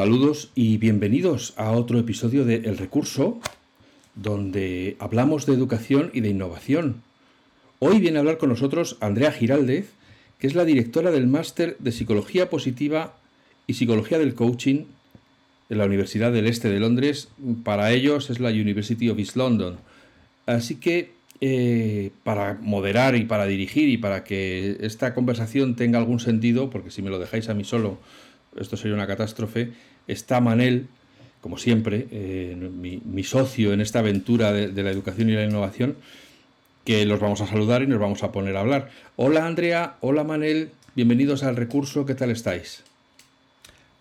Saludos y bienvenidos a otro episodio de El Recurso, donde hablamos de educación y de innovación. Hoy viene a hablar con nosotros Andrea Giraldez, que es la directora del máster de Psicología Positiva y Psicología del Coaching de la Universidad del Este de Londres. Para ellos es la University of East London. Así que eh, para moderar y para dirigir y para que esta conversación tenga algún sentido, porque si me lo dejáis a mí solo, esto sería una catástrofe, está Manel, como siempre, eh, mi, socio en esta aventura de, la educación y la innovación, que los vamos a saludar y nos vamos a poner a hablar. Hola Andrea, hola Manel, bienvenidos al recurso, ¿qué tal estáis?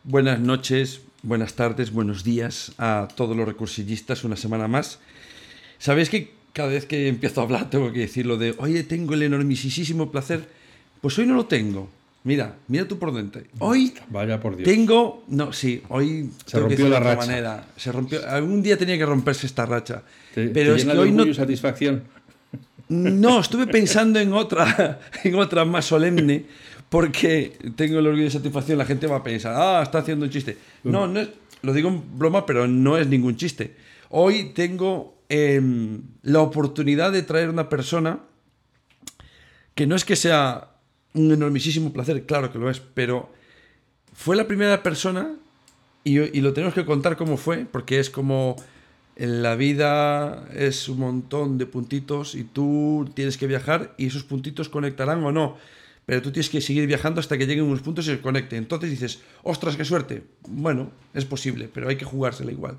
Buenas noches, buenas tardes, buenos días a todos los recursillistas, una semana más. Sabéis que cada vez que empiezo a hablar tengo que decir lo de, oye, tengo el enormisísimo placer, pues hoy no lo tengo. Mira, mira tú por dentro. Hoy Vaya por Dios. tengo, no, sí, hoy se rompió la racha. Manera. Se rompió, algún día tenía que romperse esta racha. pero es que hoy no satisfacción. No, estuve pensando en otra, en otra más solemne, porque tengo el orgullo de satisfacción. La gente va a pensar, ah, está haciendo un chiste. No, no es, lo digo en broma, pero no es ningún chiste. Hoy tengo em, la oportunidad de traer una persona que no es que sea un enormísimo placer, claro que lo es, pero fue la primera persona, y, lo tenemos que contar cómo fue, porque es como en la vida es un montón de puntitos y tú tienes que viajar y esos puntitos conectarán o no. Pero tú tienes que seguir viajando hasta que lleguen unos puntos y se conecten. Entonces dices, ostras, qué suerte. Bueno, es posible, pero hay que jugársela igual.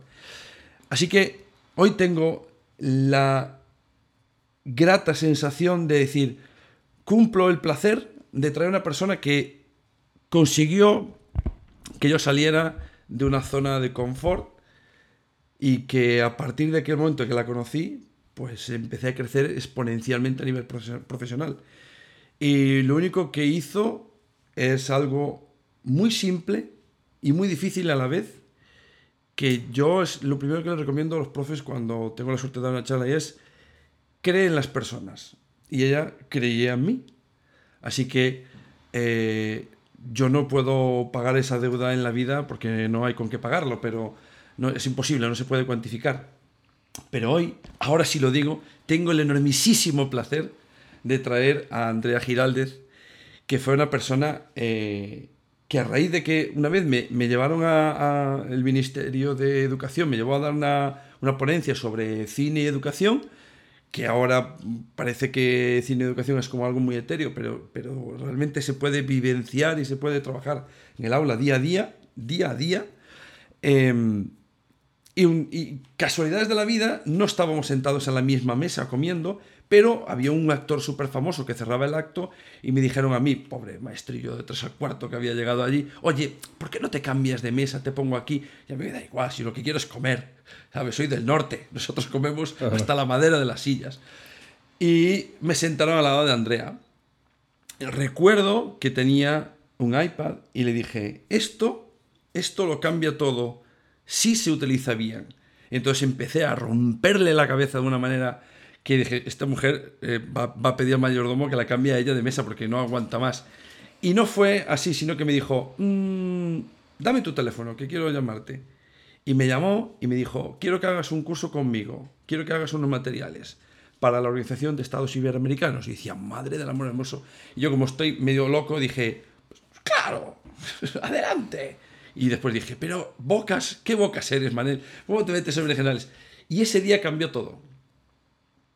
Así que hoy tengo la grata sensación de decir, cumplo el placer de traer una persona que consiguió que yo saliera de una zona de confort y que a partir de aquel momento que la conocí, pues empecé a crecer exponencialmente a nivel profesional. Y lo único que hizo es algo muy simple y muy difícil a la vez, que yo es lo primero que les recomiendo a los profes cuando tengo la suerte de dar una charla es, cree en las personas. Y ella creía en mí. Así que eh, yo no puedo pagar esa deuda en la vida porque no hay con qué pagarlo, pero no, es imposible, no se puede cuantificar. Pero hoy, ahora sí lo digo, tengo el enormísimo placer de traer a Andrea Giraldez, que fue una persona eh, que a raíz de que una vez me, llevaron al Ministerio de Educación, me llevó a dar una, una ponencia sobre cine y educación, que ahora parece que cine educación es como algo muy etéreo, pero, pero realmente se puede vivenciar y se puede trabajar en el aula día a día, día a día. Em, y, casualidades de la vida, no estábamos sentados en la misma mesa comiendo, pero había un actor súper famoso que cerraba el acto y me dijeron a mí, pobre maestrillo de tres al cuarto que había llegado allí, oye, ¿por qué no te cambias de mesa? Te pongo aquí. Y a mí me da igual, si lo que quiero es comer. ¿Sabes? Soy del norte, nosotros comemos hasta la madera de las sillas. Y me sentaron al lado de Andrea. Recuerdo que tenía un iPad y le dije, esto, esto lo cambia todo si se utiliza bien. Entonces empecé a romperle la cabeza de una manera que dije, esta mujer eh, va, a pedir al mayordomo que la cambie a ella de mesa porque no aguanta más. Y no fue así, sino que me dijo, mm, dame tu teléfono, que quiero llamarte. Y me llamó y me dijo, quiero que hagas un curso conmigo, quiero que hagas unos materiales para la Organización de Estados Iberoamericanos. Y decía, madre del amor hermoso. Y yo como estoy medio loco, dije, claro, adelante. Y después dije, pero bocas, ¿qué bocas eres, Manel? ¿Cómo te metes sobre generales? Y ese día cambió todo.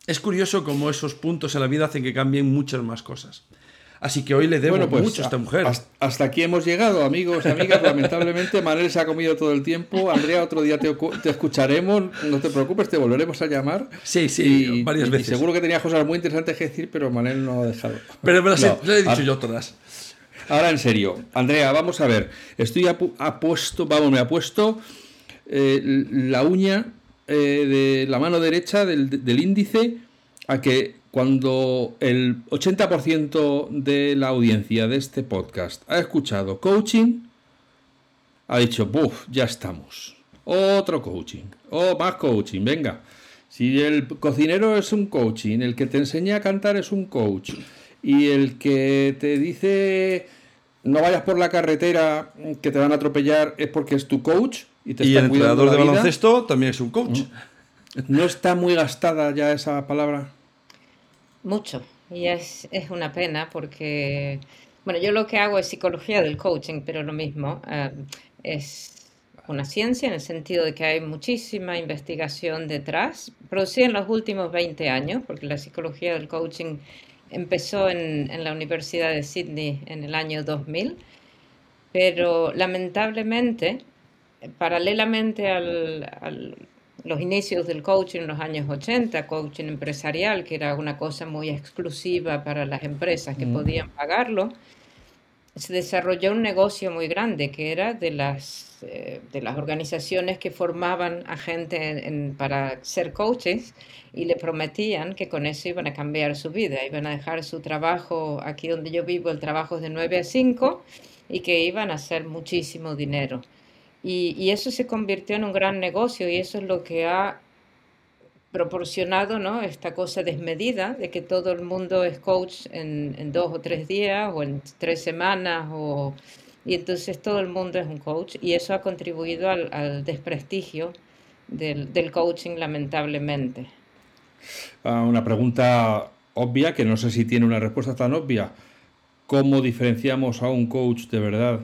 Es curioso cómo esos puntos en la vida hacen que cambien muchas más cosas. Así que hoy le debo pues, mucho a esta mujer. Hasta aquí hemos llegado, amigos y amigas. Lamentablemente, Manel se ha comido todo el tiempo. Andrea, otro día te, escucharemos. No te preocupes, te volveremos a llamar. Sí, sí, varias veces. seguro que tenía cosas muy interesantes que decir, pero Manel no ha dejado. Pero me las, he, dicho yo todas. ahora en serio. Andrea, vamos a ver. Estoy apuesto, vamos, me ha puesto eh, la uña eh, de la mano derecha del, del índice a que cuando el 80% de la audiencia de este podcast ha escuchado coaching, ha dicho, buf, ya estamos. Otro coaching. O más coaching, venga. Si el cocinero es un coaching, el que te enseña a cantar es un coach, y el que te dice no vayas por la carretera que te van a atropellar es porque es tu coach y te y el entrenador de baloncesto también es un coach. ¿No está muy gastada ya esa palabra? Mucho. Y es, es una pena porque, bueno, yo lo que hago es psicología del coaching, pero lo mismo. Eh, es una ciencia en el sentido de que hay muchísima investigación detrás, producida en los últimos 20 años, porque la psicología del coaching empezó en, en la Universidad de Sydney en el año 2000, pero lamentablemente, paralelamente al, al los inicios del coaching en los años 80, coaching empresarial, que era una cosa muy exclusiva para las empresas que mm. podían pagarlo, se desarrolló un negocio muy grande que era de las, eh, de las organizaciones que formaban a gente para ser coaches y le prometían que con eso iban a cambiar su vida, iban a dejar su trabajo, aquí donde yo vivo el trabajo es de 9 a 5 y que iban a hacer muchísimo dinero. Y, y eso se convirtió en un gran negocio y eso es lo que ha proporcionado ¿no? esta cosa desmedida de que todo el mundo es coach en, en, dos o tres días o en tres semanas o, y entonces todo el mundo es un coach y eso ha contribuido al, desprestigio del, del, coaching lamentablemente. Ah, una pregunta obvia que no sé si tiene una respuesta tan obvia. ¿Cómo diferenciamos a un coach de verdad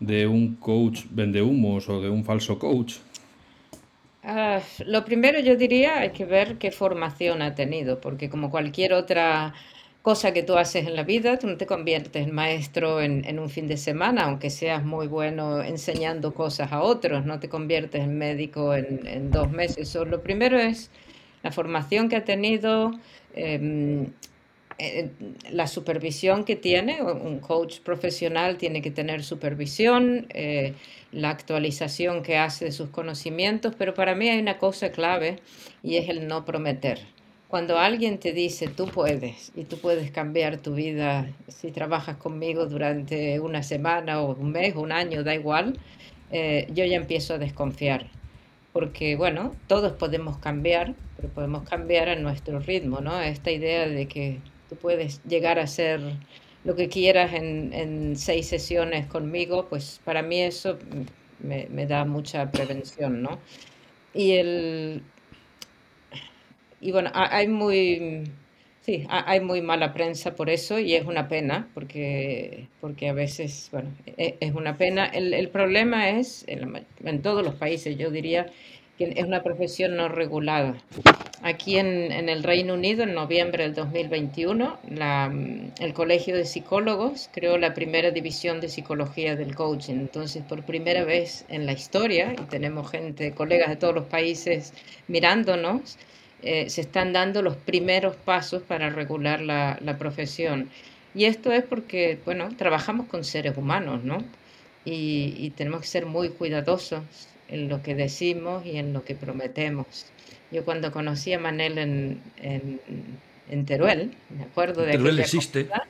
de un coach vende humos o de un falso coach? Uh, lo primero yo diría hay que ver qué formación ha tenido, porque como cualquier otra cosa que tú haces en la vida, tú no te conviertes en maestro en, en, un fin de semana, aunque seas muy bueno enseñando cosas a otros, no te conviertes en médico en, en dos meses. So, lo primero es la formación que ha tenido, eh, eh, la supervisión que tiene, un coach profesional tiene que tener supervisión, eh, la actualización que hace de sus conocimientos, pero para mí hay una cosa clave y es el no prometer. Cuando alguien te dice tú puedes y tú puedes cambiar tu vida si trabajas conmigo durante una semana o un mes o un año, da igual, eh, yo ya empiezo a desconfiar. Porque bueno, todos podemos cambiar, pero podemos cambiar a nuestro ritmo, ¿no? Esta idea de que tú puedes llegar a hacer lo que quieras en, en seis sesiones conmigo, pues para mí eso me, me, da mucha prevención, ¿no? Y el... Y bueno, hay muy... Sí, hay muy mala prensa por eso y es una pena, porque, porque a veces, bueno, es, es una pena. El, el problema es, en, en todos los países, yo diría, es una profesión no regulada. Aquí en, en, el Reino Unido, en noviembre del 2021, la, el Colegio de Psicólogos creó la primera división de psicología del coaching. Entonces, por primera vez en la historia, y tenemos gente, colegas de todos los países mirándonos, eh, se están dando los primeros pasos para regular la, la, profesión. Y esto es porque, bueno, trabajamos con seres humanos, ¿no? Y, y tenemos que ser muy cuidadosos en lo que decimos y en lo que prometemos. Yo cuando conocí a Manel en, en, en Teruel, me acuerdo de... Teruel existe. Cosa,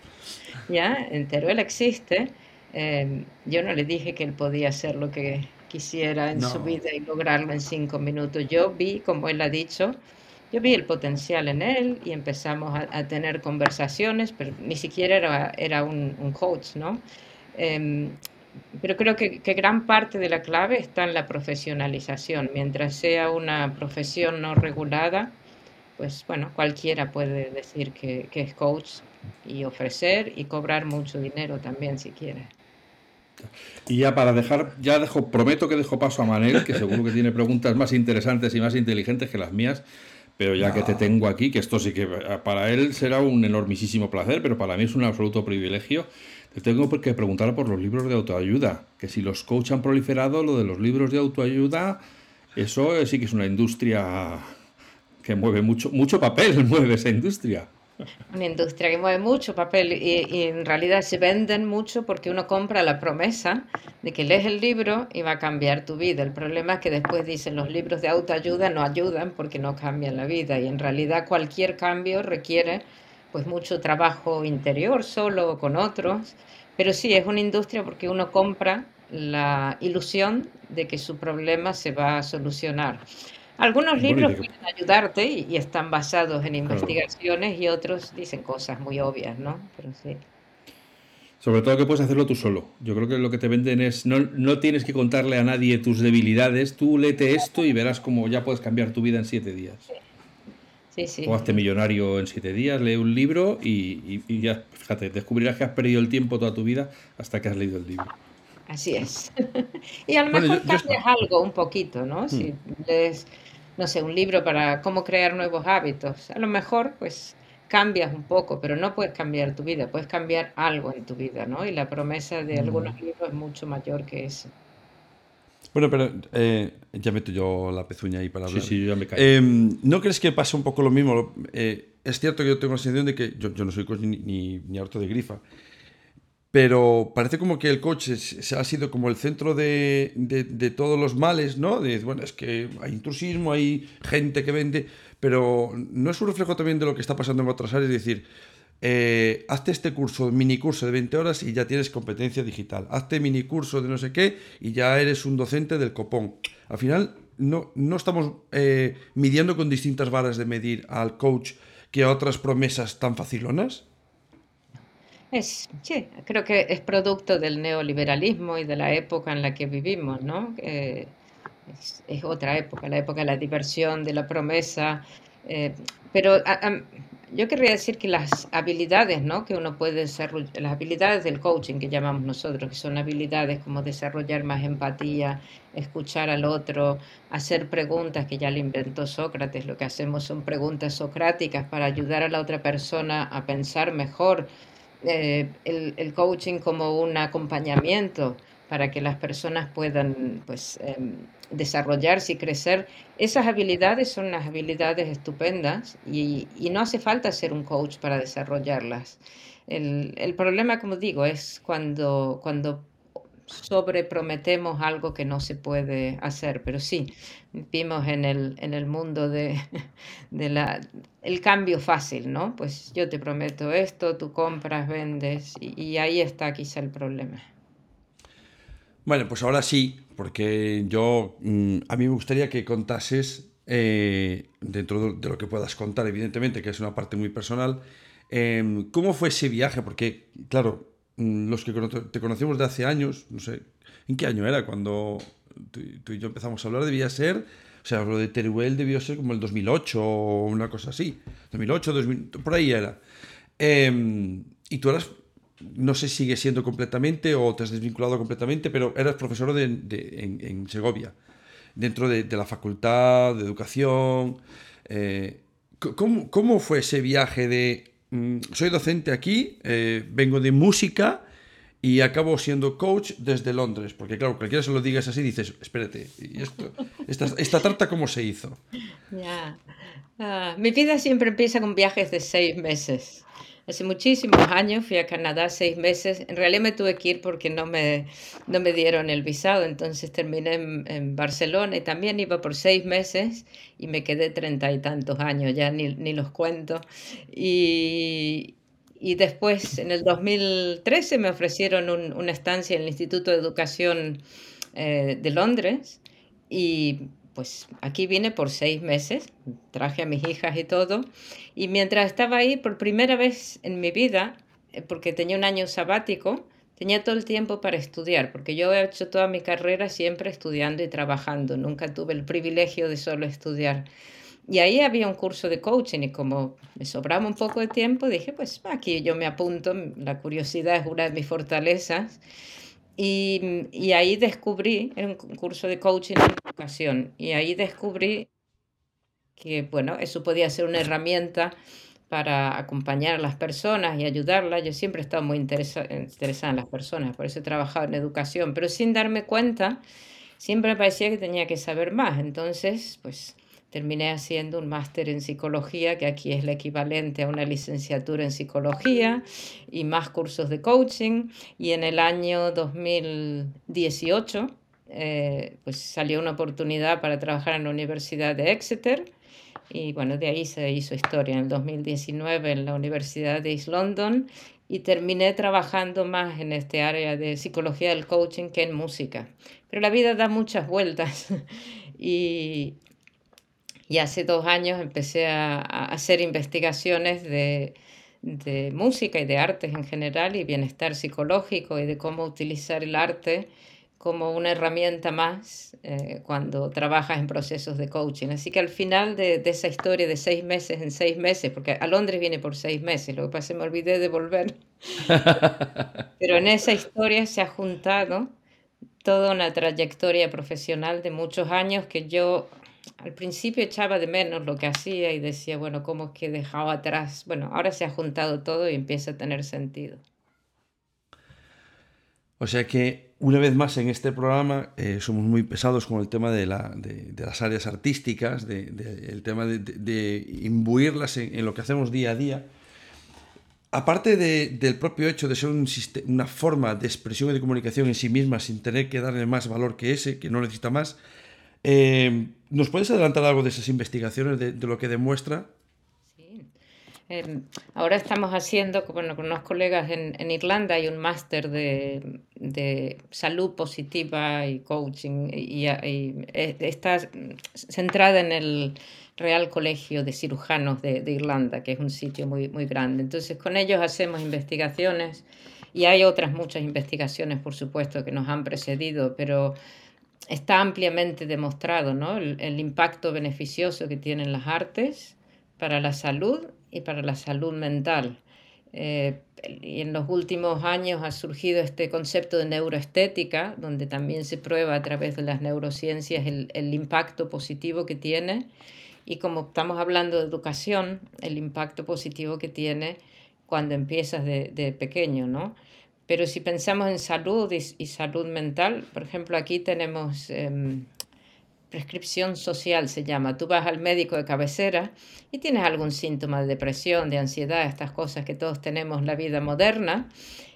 ya, en Teruel existe. Eh, yo no le dije que él podía hacer lo que quisiera en no. su vida y lograrlo en cinco minutos. Yo vi, como él ha dicho, yo vi el potencial en él y empezamos a, a tener conversaciones, pero ni siquiera era, era un, un coach, ¿no? Eh, pero creo que, que, gran parte de la clave está en la profesionalización. Mientras sea una profesión no regulada, pues bueno, cualquiera puede decir que, que es coach y ofrecer y cobrar mucho dinero también si quiere. Y ya para dejar, ya dejo, prometo que dejo paso a Manel, que seguro que tiene preguntas más interesantes y más inteligentes que las mías, pero ya no. que te tengo aquí, que esto sí que para él será un enormísimo placer, pero para mí es un absoluto privilegio. Te tengo que preguntar por los libros de autoayuda, que si los coach han proliferado, lo de los libros de autoayuda, eso sí que es una industria que mueve mucho, mucho papel, mueve esa industria. Una industria que mueve mucho papel y, y, en realidad se venden mucho porque uno compra la promesa de que lees el libro y va a cambiar tu vida. El problema es que después dicen los libros de autoayuda no ayudan porque no cambian la vida y en realidad cualquier cambio requiere pues mucho trabajo interior solo o con otros. Pero sí, es una industria porque uno compra la ilusión de que su problema se va a solucionar. Algunos libros pueden ayudarte y, están basados en investigaciones y otros dicen cosas muy obvias, ¿no? Pero sí. Sobre todo que puedes hacerlo tú solo. Yo creo que lo que te venden es, no, no tienes que contarle a nadie tus debilidades, tú léete esto y verás cómo ya puedes cambiar tu vida en siete días. Sí, sí. O hazte millonario en siete días, lee un libro y, y ya, fíjate, descubrirás que has perdido el tiempo toda tu vida hasta que has leído el libro. Así es. y a lo mejor cambias algo un poquito, ¿no? Si hmm. lees, no sé, un libro para cómo crear nuevos hábitos, a lo mejor pues cambias un poco, pero no puedes cambiar tu vida, puedes cambiar algo en tu vida, ¿no? Y la promesa de algunos hmm. libros es mucho mayor que eso. Bueno, pero eh, ya meto yo la pezuña ahí para hablar. Sí, sí, ya me cae. Em, ¿No crees que pasa un poco lo mismo? Eh, es cierto que yo tengo la sensación de que yo, yo no soy coach ni, ni, ni harto de grifa, pero parece como que el coche ha sido como el centro de, de, todos los males, ¿no? De, bueno, es que hay intrusismo, hay gente que vende, pero no es un reflejo también de lo que está pasando en otras áreas, decir, eh, hazte este curso, mini curso de 20 horas y ya tienes competencia digital, hazte mini curso de no sé qué y ya eres un docente del copón. Al final, no, no estamos eh, midiendo con distintas varas de medir al coach que a otras promesas tan facilonas. Es, sí, creo que es producto del neoliberalismo y de la época en la que vivimos, ¿no? es, otra época, la época de la diversión, de la promesa. Eh, pero yo querría decir que las habilidades, ¿no? Que uno puede desarrollar, las habilidades del coaching que llamamos nosotros, que son habilidades como desarrollar más empatía, escuchar al otro, hacer preguntas que ya le inventó Sócrates. Lo que hacemos son preguntas socráticas para ayudar a la otra persona a pensar mejor eh, el, el, coaching como un acompañamiento para que las personas puedan pues, em, desarrollarse y crecer. Esas habilidades son unas habilidades estupendas y, y, no hace falta ser un coach para desarrollarlas. El, el problema, como digo, es cuando, cuando sobreprometemos algo que no se puede hacer, pero sí, vimos en el, en el mundo de, de la, el cambio fácil, ¿no? Pues yo te prometo esto, tú compras, vendes, y, ahí está quizá el problema. Bueno, pues ahora sí, porque yo, mm, a mí me gustaría que contases, eh, dentro de lo que puedas contar, evidentemente, que es una parte muy personal, eh, ¿cómo fue ese viaje? Porque, claro, los que te conocemos de hace años, no sé, ¿en qué año era cuando tú, y yo empezamos a hablar? Debía ser, o sea, lo de Teruel debió ser como el 2008 o una cosa así. 2008, 2000, por ahí era. Em, y tú eras, no sé si sigue siendo completamente o te has desvinculado completamente, pero eras profesor de, en, Segovia, dentro de, la Facultad de Educación. Eh, ¿cómo, ¿Cómo fue ese viaje de Mm, soy docente aquí, eh, vengo de música y acabo siendo coach desde Londres. Porque claro, cualquiera se lo digas así, dices, espérate, ¿y esto, esta, esta tarta cómo se hizo? Ya. Ah, mi vida siempre empieza con viajes de seis meses. Hace muchísimos años fui a Canadá seis meses. En realidad me tuve que ir porque no me, no me dieron el visado. Entonces terminé en, en Barcelona y también iba por seis meses y me quedé treinta y tantos años, ya ni, ni los cuento. Y, y después, en el 2013, me ofrecieron un, una estancia en el Instituto de Educación eh, de Londres y pues aquí vine por seis meses, traje a mis hijas y todo, y mientras estaba ahí, por primera vez en mi vida, eh, porque tenía un año sabático, tenía todo el tiempo para estudiar, porque yo he hecho toda mi carrera siempre estudiando y trabajando, nunca tuve el privilegio de solo estudiar. Y ahí había un curso de coaching y como me sobraba un poco de tiempo, dije, pues aquí yo me apunto, la curiosidad es una de mis fortalezas. Y, y, ahí descubrí, en un curso de coaching en educación, y ahí descubrí que, bueno, eso podía ser una herramienta para acompañar a las personas y ayudarlas. Yo siempre he estado muy interesa, interesada en las personas, por eso he trabajado en educación, pero sin darme cuenta, siempre me parecía que tenía que saber más. Entonces, pues terminé haciendo un máster en psicología, que aquí es el equivalente a una licenciatura en psicología, y más cursos de coaching. Y en el año 2018 eh, pues salió una oportunidad para trabajar en la Universidad de Exeter. Y bueno, de ahí se hizo historia en el 2019 en la Universidad de East London y terminé trabajando más en este área de psicología del coaching que en música. Pero la vida da muchas vueltas y, y hace dos años empecé a, hacer investigaciones de, de, música y de artes en general y bienestar psicológico y de cómo utilizar el arte como una herramienta más eh, cuando trabajas en procesos de coaching. Así que al final de, de, esa historia de seis meses en seis meses, porque a Londres viene por seis meses, lo que pasa es que me olvidé de volver, pero en esa historia se ha juntado toda una trayectoria profesional de muchos años que yo al principio echaba de menos lo que hacía y decía, bueno, ¿cómo es que he dejado atrás? Bueno, ahora se ha juntado todo y empieza a tener sentido. O sea que, una vez más en este programa, eh, somos muy pesados con el tema de, la, de, de las áreas artísticas, de, el tema de, imbuirlas en, en, lo que hacemos día a día. Aparte del propio hecho de ser un una forma de expresión y de comunicación en sí misma sin tener que darle más valor que ese, que no necesita más, eh, ¿Nos puedes adelantar algo de esas investigaciones, de, lo que demuestra? Sí. Eh, ahora estamos haciendo, con unos colegas en, Irlanda, hay un máster de, de, salud positiva y coaching, y, y, está centrada en el Real Colegio de Cirujanos de, de, Irlanda, que es un sitio muy, muy grande. Entonces, con ellos hacemos investigaciones y hay otras muchas investigaciones, por supuesto, que nos han precedido, pero está ampliamente demostrado ¿no? el, el, impacto beneficioso que tienen las artes para la salud y para la salud mental. Eh, y en los últimos años ha surgido este concepto de neuroestética, donde también se prueba a través de las neurociencias el, el impacto positivo que tiene. Y como estamos hablando de educación, el impacto positivo que tiene cuando empiezas de, de pequeño, ¿no? Pero si pensamos en salud y, y salud mental, por ejemplo, aquí tenemos eh, prescripción social, se llama. Tú vas al médico de cabecera y tienes algún síntoma de depresión, de ansiedad, estas cosas que todos tenemos en la vida moderna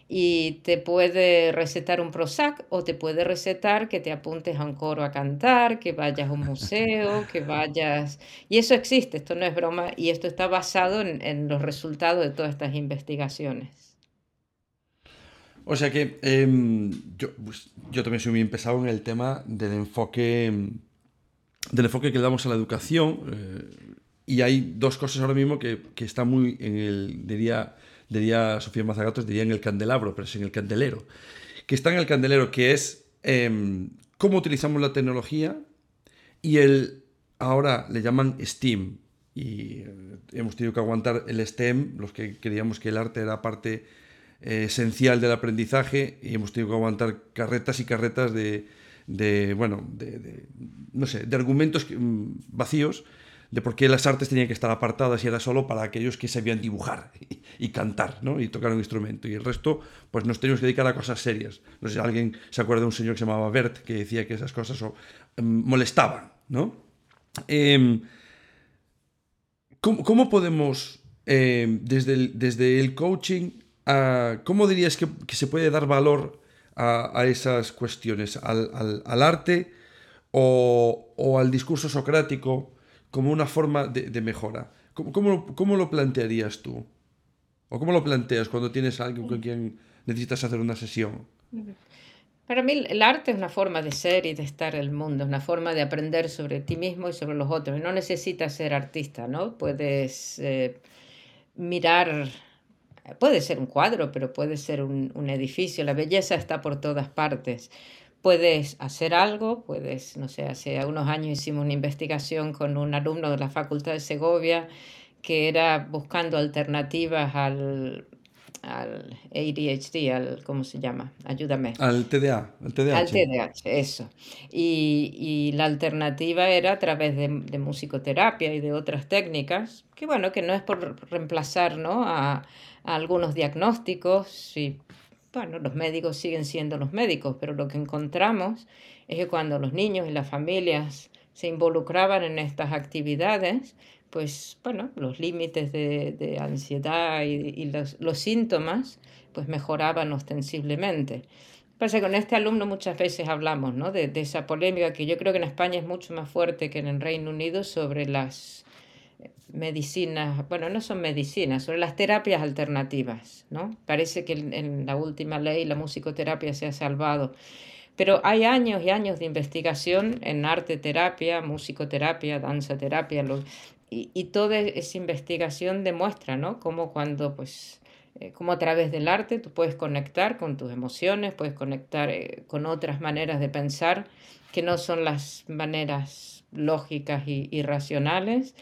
y te puede recetar un Prozac o te puede recetar que te apuntes a un coro a cantar, que vayas a un museo, que vayas... Y eso existe, esto no es broma, y esto está basado en, en los resultados de todas estas investigaciones. O sea que eh, yo, pues, yo también soy muy empezado en el tema del enfoque, del enfoque que le damos a la educación. Eh, y hay dos cosas ahora mismo que, que están muy en el, diría, diría Sofía Mazagatos, diría en el candelabro, pero es en el candelero. Que está en el candelero, que es eh, cómo utilizamos la tecnología y el, ahora le llaman STEAM. Y eh, hemos tenido que aguantar el STEM, los que creíamos que el arte era parte eh, esencial del aprendizaje y hemos tenido que aguantar carretas y carretas de, de bueno, de, no sé, de argumentos mm, vacíos de por qué las artes tenían que estar apartadas y era solo para aquellos que sabían dibujar y, cantar ¿no? y tocar un instrumento. Y el resto, pues nos teníamos que dedicar a cosas serias. No sé si alguien se acuerda de un señor que se llamaba Bert que decía que esas cosas um, molestaban. ¿no? Eh, ¿cómo, ¿cómo, podemos, eh, desde, desde el coaching, uh, ¿cómo dirías que, que, se puede dar valor a, a esas cuestiones? ¿Al, al, al arte o, o, al discurso socrático como una forma de, de mejora? ¿Cómo, ¿Cómo, ¿Cómo, lo plantearías tú? ¿O cómo lo planteas cuando tienes a alguien con quien necesitas hacer una sesión? Para mí el arte es una forma de ser y de estar en el mundo, es una forma de aprender sobre ti mismo y sobre los otros. No necesitas ser artista, ¿no? Puedes eh, mirar Puede ser un cuadro, pero puede ser un, un, edificio. La belleza está por todas partes. Puedes hacer algo, puedes, no sé, hace unos años hicimos una investigación con un alumno de la Facultad de Segovia que era buscando alternativas al, al ADHD, al, ¿cómo se llama? Ayúdame. Al TDA, al TDAH. Al TDAH, eso. Y, y la alternativa era a través de, de, musicoterapia y de otras técnicas, que bueno, que no es por reemplazar ¿no? a, a algunos diagnósticos y bueno, los médicos siguen siendo los médicos, pero lo que encontramos es que cuando los niños y las familias se involucraban en estas actividades, pues bueno, los límites de, ansiedad y, los, síntomas pues mejoraban ostensiblemente. Pasa con este alumno muchas veces hablamos ¿no? de, de, esa polémica que yo creo que en España es mucho más fuerte que en el Reino Unido sobre las medicinas, bueno, no son medicinas, son las terapias alternativas, ¿no? Parece que en, la última ley la musicoterapia se ha salvado, pero hay años y años de investigación en arte terapia, musicoterapia, danza terapia, y, y, toda esa investigación demuestra, ¿no? Cómo cuando, pues, eh, como a través del arte tú puedes conectar con tus emociones, puedes conectar eh, con otras maneras de pensar que no son las maneras lógicas y, y racionales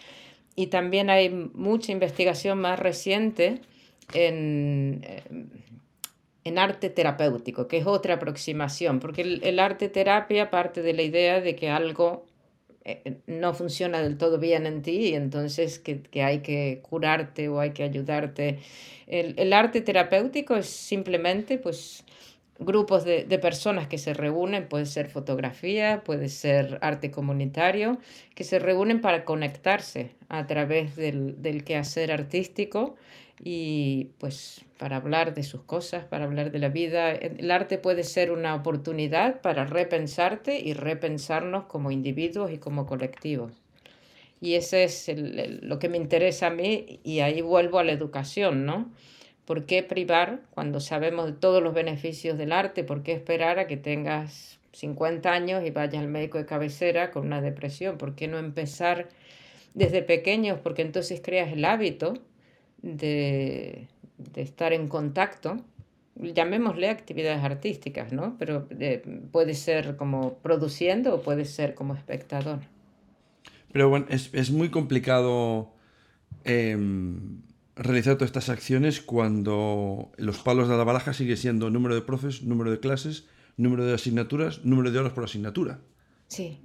y también hay mucha investigación más reciente en, eh, en arte terapéutico, que es otra aproximación, porque el, arte terapia parte de la idea de que algo no funciona del todo bien en ti y entonces que, que hay que curarte o hay que ayudarte. El, el, arte terapéutico es simplemente pues grupos de, personas que se reúnen, puede ser fotografía, puede ser arte comunitario, que se reúnen para conectarse a través del, del quehacer artístico y pues para hablar de sus cosas, para hablar de la vida. El arte puede ser una oportunidad para repensarte y repensarnos como individuos y como colectivos. Y ese es lo que me interesa a mí y ahí vuelvo a la educación, ¿no? ¿Por qué privar cuando sabemos todos los beneficios del arte? ¿Por qué esperar a que tengas 50 años y vayas al médico de cabecera con una depresión? ¿Por qué no empezar desde pequeños? Porque entonces creas el hábito de, estar en contacto. Llamémosle actividades artísticas, ¿no? Pero eh, puede ser como produciendo o puede ser como espectador. Pero bueno, es, muy complicado. Em, realizar todas estas acciones cuando los palos de la baraja sigue siendo número de profes, número de clases, número de asignaturas, número de horas por asignatura. Sí.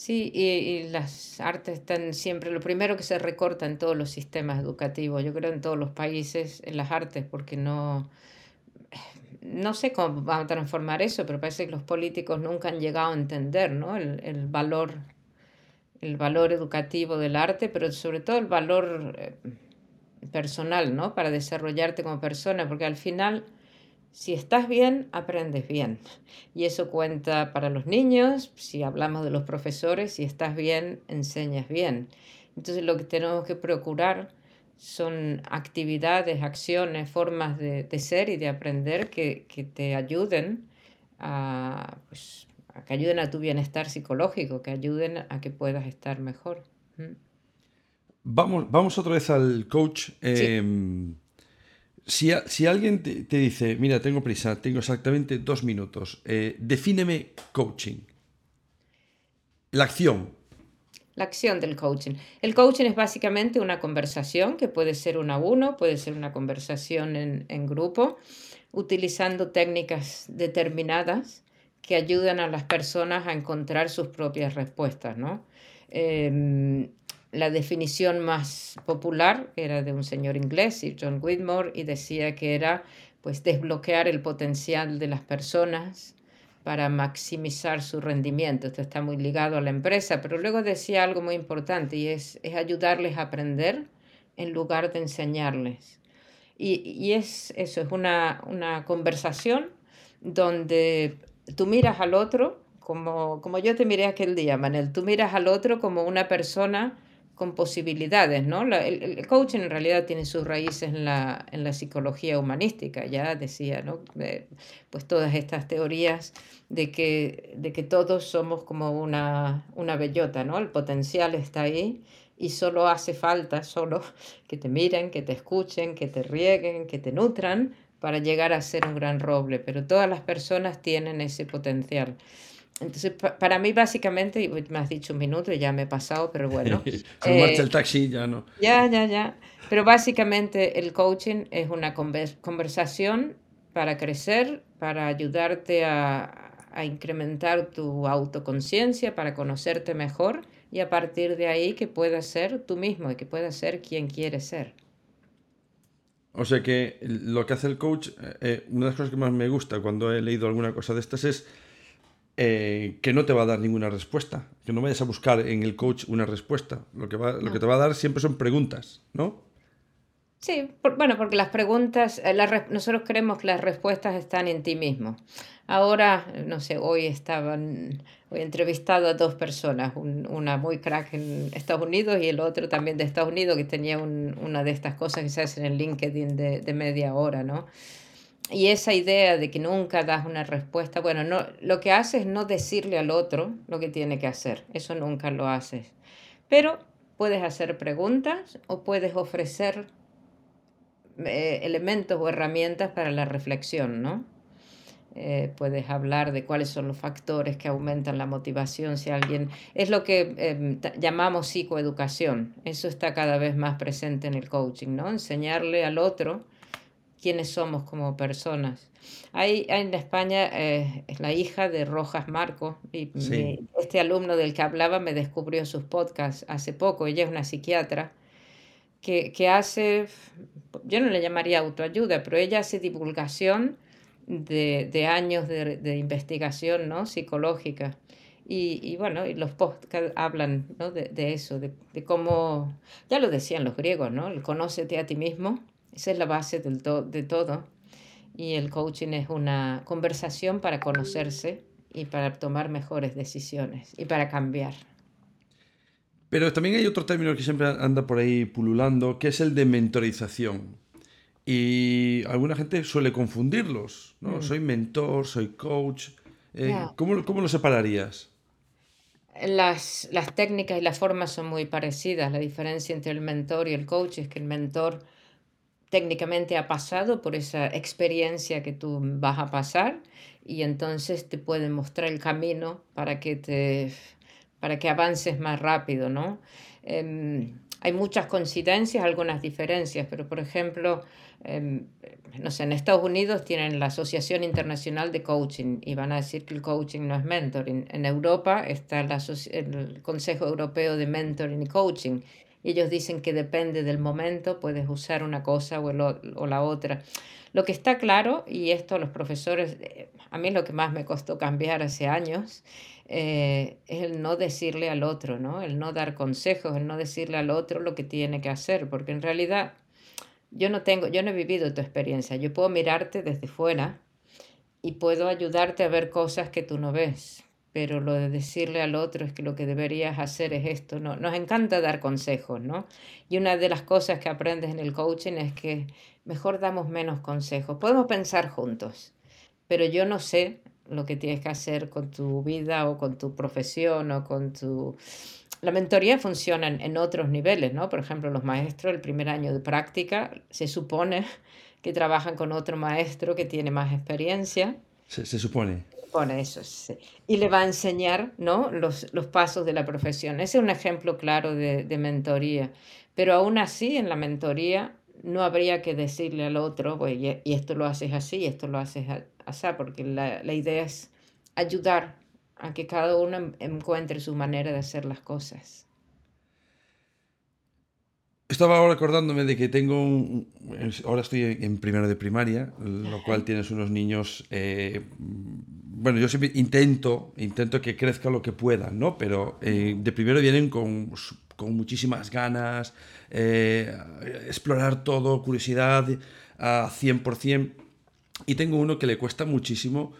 Sí, y, las artes están siempre, lo primero que se recorta en todos los sistemas educativos, yo creo en todos los países, en las artes, porque no, no sé cómo va a transformar eso, pero parece que los políticos nunca han llegado a entender ¿no? el, el valor el valor educativo del arte, pero sobre todo el valor eh, personal, ¿no? Para desarrollarte como persona, porque al final, si estás bien, aprendes bien. Y eso cuenta para los niños, si hablamos de los profesores, si estás bien, enseñas bien. Entonces lo que tenemos que procurar son actividades, acciones, formas de, ser y de aprender que, que te ayuden a, pues, que ayuden a tu bienestar psicológico, que ayuden a que puedas estar mejor. Mm. Vamos, vamos otra vez al coach. Em, si, alguien te, dice, mira, tengo prisa, tengo exactamente dos minutos, eh, defíneme coaching. La acción. La acción del coaching. El coaching es básicamente una conversación que puede ser una a uno, puede ser una conversación en, en grupo, utilizando técnicas determinadas que ayudan a las personas a encontrar sus propias respuestas, ¿no? Em, la definición más popular era de un señor inglés, John Whitmore, y decía que era pues desbloquear el potencial de las personas para maximizar su rendimiento. Esto está muy ligado a la empresa, pero luego decía algo muy importante y es, es ayudarles a aprender en lugar de enseñarles. Y, y es eso, es una, una conversación donde tú miras al otro, como, como yo te miré aquel día, Manel, tú miras al otro como una persona con posibilidades, ¿no? el, el, coaching en realidad tiene sus raíces en la, en la psicología humanística, ya decía, ¿no? pues todas estas teorías de que, de que todos somos como una, una bellota, ¿no? El potencial está ahí y solo hace falta, solo que te miren, que te escuchen, que te rieguen, que te nutran para llegar a ser un gran roble, pero todas las personas tienen ese potencial. Entonces, para mí básicamente, me has dicho un minuto y ya me he pasado, pero bueno. Se marcha el eh, taxi, ya no. Ya, ya, ya. Pero básicamente el coaching es una conversación para crecer, para ayudarte a, a incrementar tu autoconciencia, para conocerte mejor y a partir de ahí que puedas ser tú mismo y que puedas ser quien quieres ser. O sea que lo que hace el coach, eh, una de las cosas que más me gusta cuando he leído alguna cosa de estas es eh, que no te va a dar ninguna respuesta, que no vayas a buscar en el coach una respuesta. Lo que, lo que te va a dar siempre son preguntas, ¿no? Sí, bueno, porque las preguntas, eh, nosotros creemos que las respuestas están en ti mismo. Ahora, no sé, hoy estaban, hoy he entrevistado a dos personas, una muy crack en Estados Unidos y el otro también de Estados Unidos que tenía una de estas cosas que se hacen en LinkedIn de media hora, ¿no? Y esa idea de que nunca das una respuesta, bueno, no, lo que haces es no decirle al otro lo que tiene que hacer, eso nunca lo haces. Pero puedes hacer preguntas o puedes ofrecer eh, elementos o herramientas para la reflexión, ¿no? Eh, puedes hablar de cuáles son los factores que aumentan la motivación si alguien es lo que em, llamamos psicoeducación eso está cada vez más presente en el coaching no enseñarle al otro quiénes somos como personas hay, en España eh, es la hija de Rojas Marco y este alumno del que hablaba me descubrió sus podcasts hace poco ella es una psiquiatra que, que hace, yo no le llamaría autoayuda, pero ella hace divulgación de, de años de, de, investigación ¿no? psicológica. Y, y, bueno, y los podcasts hablan ¿no? de, de, eso, de, cómo, ya lo decían los griegos, ¿no? El conócete a ti mismo, esa es la base del de todo. Y el coaching es una conversación para conocerse y para tomar mejores decisiones y para cambiar. Pero también hay otro término que siempre anda por ahí pululando, que es el de mentorización. Y alguna gente suele confundirlos, ¿no? Mm. Soy mentor, soy coach. Eh, ¿cómo, ¿cómo, lo separarías? Las, las técnicas y las formas son muy parecidas. La diferencia entre el mentor y el coach es que el mentor técnicamente ha pasado por esa experiencia que tú vas a pasar y entonces te puede mostrar el camino para que te para que avances más rápido, ¿no? Em, hay muchas coincidencias, algunas diferencias, pero por ejemplo, em, no sé, en Estados Unidos tienen la Asociación Internacional de Coaching y van a decir que el coaching no es mentoring. En Europa está el Consejo Europeo de Mentoring y Coaching. Ellos dicen que depende del momento, puedes usar una cosa o, o la otra. Lo que está claro, y esto los profesores, eh, a mí lo que más me costó cambiar hace años, eh, es el no decirle al otro, ¿no? El no dar consejos, el no decirle al otro lo que tiene que hacer, porque en realidad yo no tengo, yo no he vivido tu experiencia, yo puedo mirarte desde fuera y puedo ayudarte a ver cosas que tú no ves, pero lo de decirle al otro es que lo que deberías hacer es esto, ¿no? Nos encanta dar consejos, ¿no? Y una de las cosas que aprendes en el coaching es que mejor damos menos consejos, podemos pensar juntos, pero yo no sé lo que tienes que hacer con tu vida o con tu profesión o con tu... La mentoría funciona en, otros niveles, ¿no? Por ejemplo, los maestros, el primer año de práctica, se supone que trabajan con otro maestro que tiene más experiencia. Se, se supone. Pone eso, sí. Y le va a enseñar, ¿no? Los, los pasos de la profesión. Ese es un ejemplo claro de, de mentoría. Pero aún así, en la mentoría, no habría que decirle al otro, pues, y esto lo haces así, y esto lo haces así, porque la, la, idea es ayudar a que cada uno encuentre su manera de hacer las cosas. Estaba ahora acordándome de que tengo un, ahora estoy en primero de primaria, lo cual tienes unos niños, eh, bueno, yo siempre intento, intento que crezca lo que puedan, ¿no? Pero eh, de primero vienen con, con muchísimas ganas, eh, explorar todo, curiosidad a 100%. Y tengo uno que le cuesta muchísimo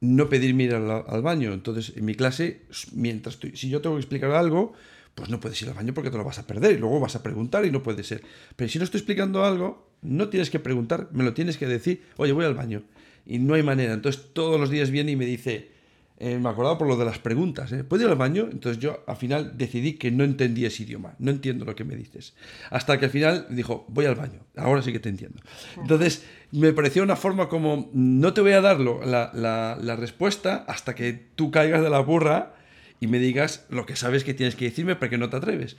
no pedirme ir al, baño. Entonces, en mi clase, mientras estoy, si yo tengo que explicar algo, pues no puedes ir al baño porque te lo vas a perder y luego vas a preguntar y no puede ser. Pero si no estoy explicando algo, no tienes que preguntar, me lo tienes que decir, oye, voy al baño. Y no hay manera. Entonces todos los días viene y me dice, eh, me acordaba por lo de las preguntas. ¿eh? ¿Puedo ir al baño? Entonces yo al final decidí que no entendía ese idioma. No entiendo lo que me dices. Hasta que al final dijo, voy al baño. Ahora sí que te entiendo. Entonces me pareció una forma como, no te voy a dar la, la, la, respuesta hasta que tú caigas de la burra y me digas lo que sabes que tienes que decirme para que no te atreves.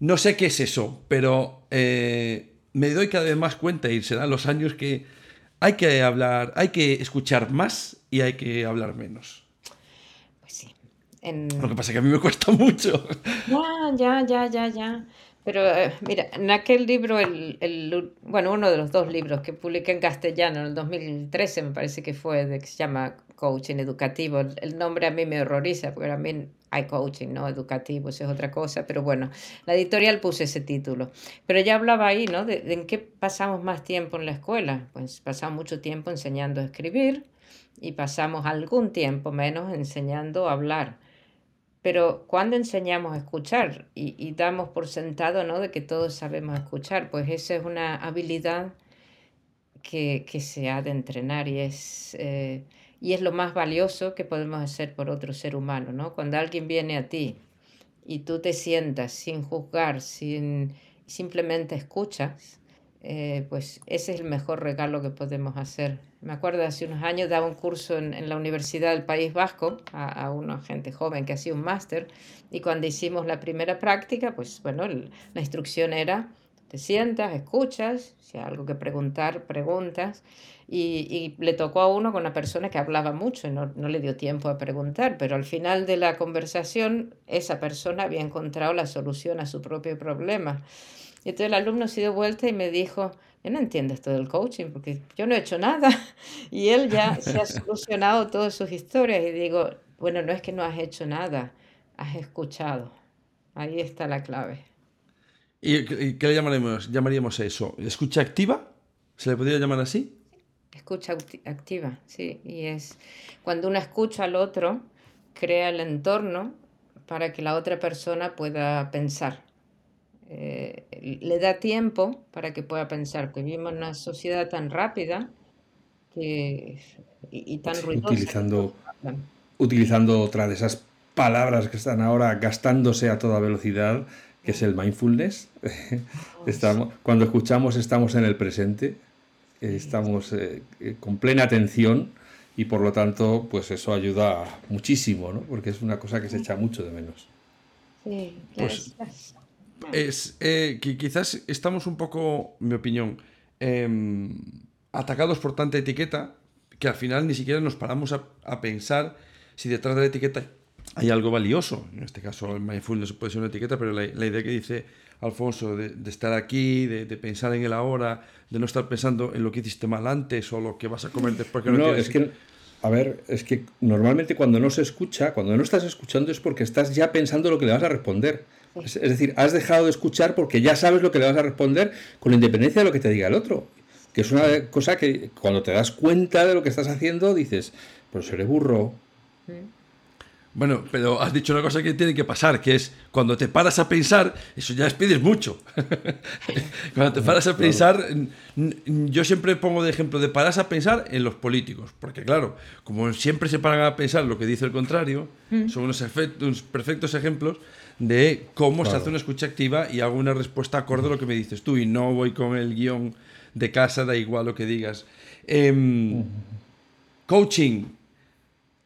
No sé qué es eso, pero eh, me doy cada vez más cuenta y serán los años que hay que hablar, hay que escuchar más y hay que hablar menos. Pues sí. Lo que pasa es que a mí me cuesta mucho. Ya, ya, ya, ya, ya. Pero eh, mira, en aquel libro, el, bueno, uno de los dos libros que publiqué en castellano en el 2013, me parece que fue, de, que se llama Coaching Educativo. El nombre a mí me horroriza, porque a mí hay coaching, ¿no? Educativo, eso es otra cosa, pero bueno, la editorial puso ese título. Pero ya hablaba ahí, ¿no? De, de en qué pasamos más tiempo en la escuela. Pues pasamos mucho tiempo enseñando a escribir y pasamos algún tiempo menos enseñando a hablar. Pero cuando enseñamos a escuchar y, damos por sentado ¿no? de que todos sabemos escuchar, pues esa es una habilidad que, se ha de entrenar y es, eh, y es lo más valioso que podemos hacer por otro ser humano. ¿no? Cuando alguien viene a ti y tú te sientas sin juzgar, sin, simplemente escuchas, eh, pues ese es el mejor regalo que podemos hacer. Me acuerdo hace unos años daba un curso en, la Universidad del País Vasco a, a, una gente joven que hacía un máster y cuando hicimos la primera práctica, pues bueno, la instrucción era, te sientas, escuchas, si hay algo que preguntar, preguntas. Y, le tocó a uno con una persona que hablaba mucho y no, no le dio tiempo a preguntar, pero al final de la conversación esa persona había encontrado la solución a su propio problema. Y entonces el alumno se dio vuelta y me dijo, yo no entiendo esto del coaching porque yo no he hecho nada. Y él ya se ha solucionado todas sus historias. Y digo, bueno, no es que no has hecho nada, has escuchado. Ahí está la clave. ¿Y qué le llamaremos, llamaríamos eso? ¿Escucha activa? ¿Se le podría llamar así? Escucha activa, sí. Y es cuando uno escucha al otro, crea el entorno para que la otra persona pueda pensar. Eh, le da tiempo para que pueda pensar, que vivimos en una sociedad tan rápida y, tan ruidosa. Utilizando, utilizando otra de esas palabras que están ahora gastándose a toda velocidad, que es el mindfulness. estamos, cuando escuchamos estamos en el presente, estamos eh, con plena atención y por lo tanto pues eso ayuda muchísimo, ¿no? porque es una cosa que se echa mucho de menos. Sí, pues, es eh, que quizás estamos un poco, en mi opinión, em, atacados por tanta etiqueta que al final ni siquiera nos paramos a, pensar si detrás de la etiqueta hay algo valioso. En este caso, el mindfulness puede ser una etiqueta, pero la, idea que dice Alfonso de, estar aquí, de, pensar en el ahora, de no estar pensando en lo que hiciste mal antes o lo que vas a comer después que no, no es que a ver, es que normalmente cuando no se escucha, cuando no estás escuchando es porque estás ya pensando lo que le vas a responder. Es, decir, has dejado de escuchar porque ya sabes lo que le vas a responder con independencia de lo que te diga el otro. Que es una cosa que cuando te das cuenta de lo que estás haciendo dices, pues seré burro. Bueno, pero has dicho una cosa que tiene que pasar, que es cuando te paras a pensar, eso ya pides mucho. cuando te paras a pensar, yo siempre pongo de ejemplo de paras a pensar en los políticos, porque claro, como siempre se paran a pensar lo que dice el contrario, mm. son unos, efectos, perfectos ejemplos de cómo se hace una escucha activa y hago una respuesta acorde a lo que me dices tú y no voy con el guion de casa, da igual lo que digas. Em, coaching.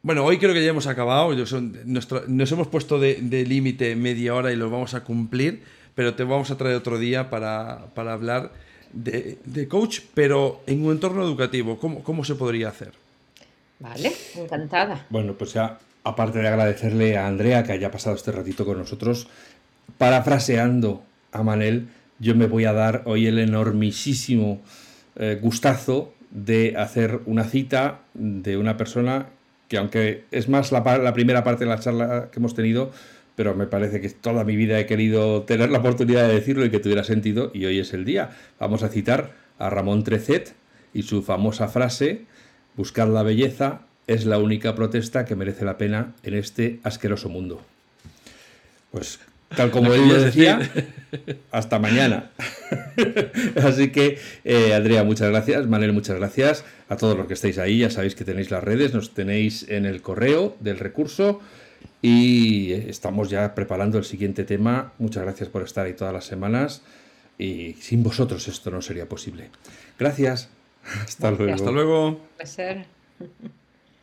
Bueno, hoy creo que ya hemos acabado. nos hemos puesto de, límite media hora y lo vamos a cumplir, pero te vamos a traer otro día para, hablar de, coach, pero en un entorno educativo. ¿Cómo, ¿Cómo se podría hacer? Vale, encantada. Bueno, pues ya aparte de agradecerle a Andrea que haya pasado este ratito con nosotros, parafraseando a Manel, yo me voy a dar hoy el enormisísimo eh, gustazo de hacer una cita de una persona que aunque es más la, la, primera parte de la charla que hemos tenido, pero me parece que toda mi vida he querido tener la oportunidad de decirlo y que tuviera sentido, y hoy es el día. Vamos a citar a Ramón Trecet y su famosa frase, buscar la belleza es la única protesta que merece la pena en este asqueroso mundo. Pues tal como él lo decía, hasta mañana. Así que, eh, Andrea, muchas gracias. Manuel, muchas gracias. A todos los que estáis ahí, ya sabéis que tenéis las redes, nos tenéis en el correo del recurso y estamos ya preparando el siguiente tema. Muchas gracias por estar ahí todas las semanas y sin vosotros esto no sería posible. Gracias. Hasta luego. Hasta luego.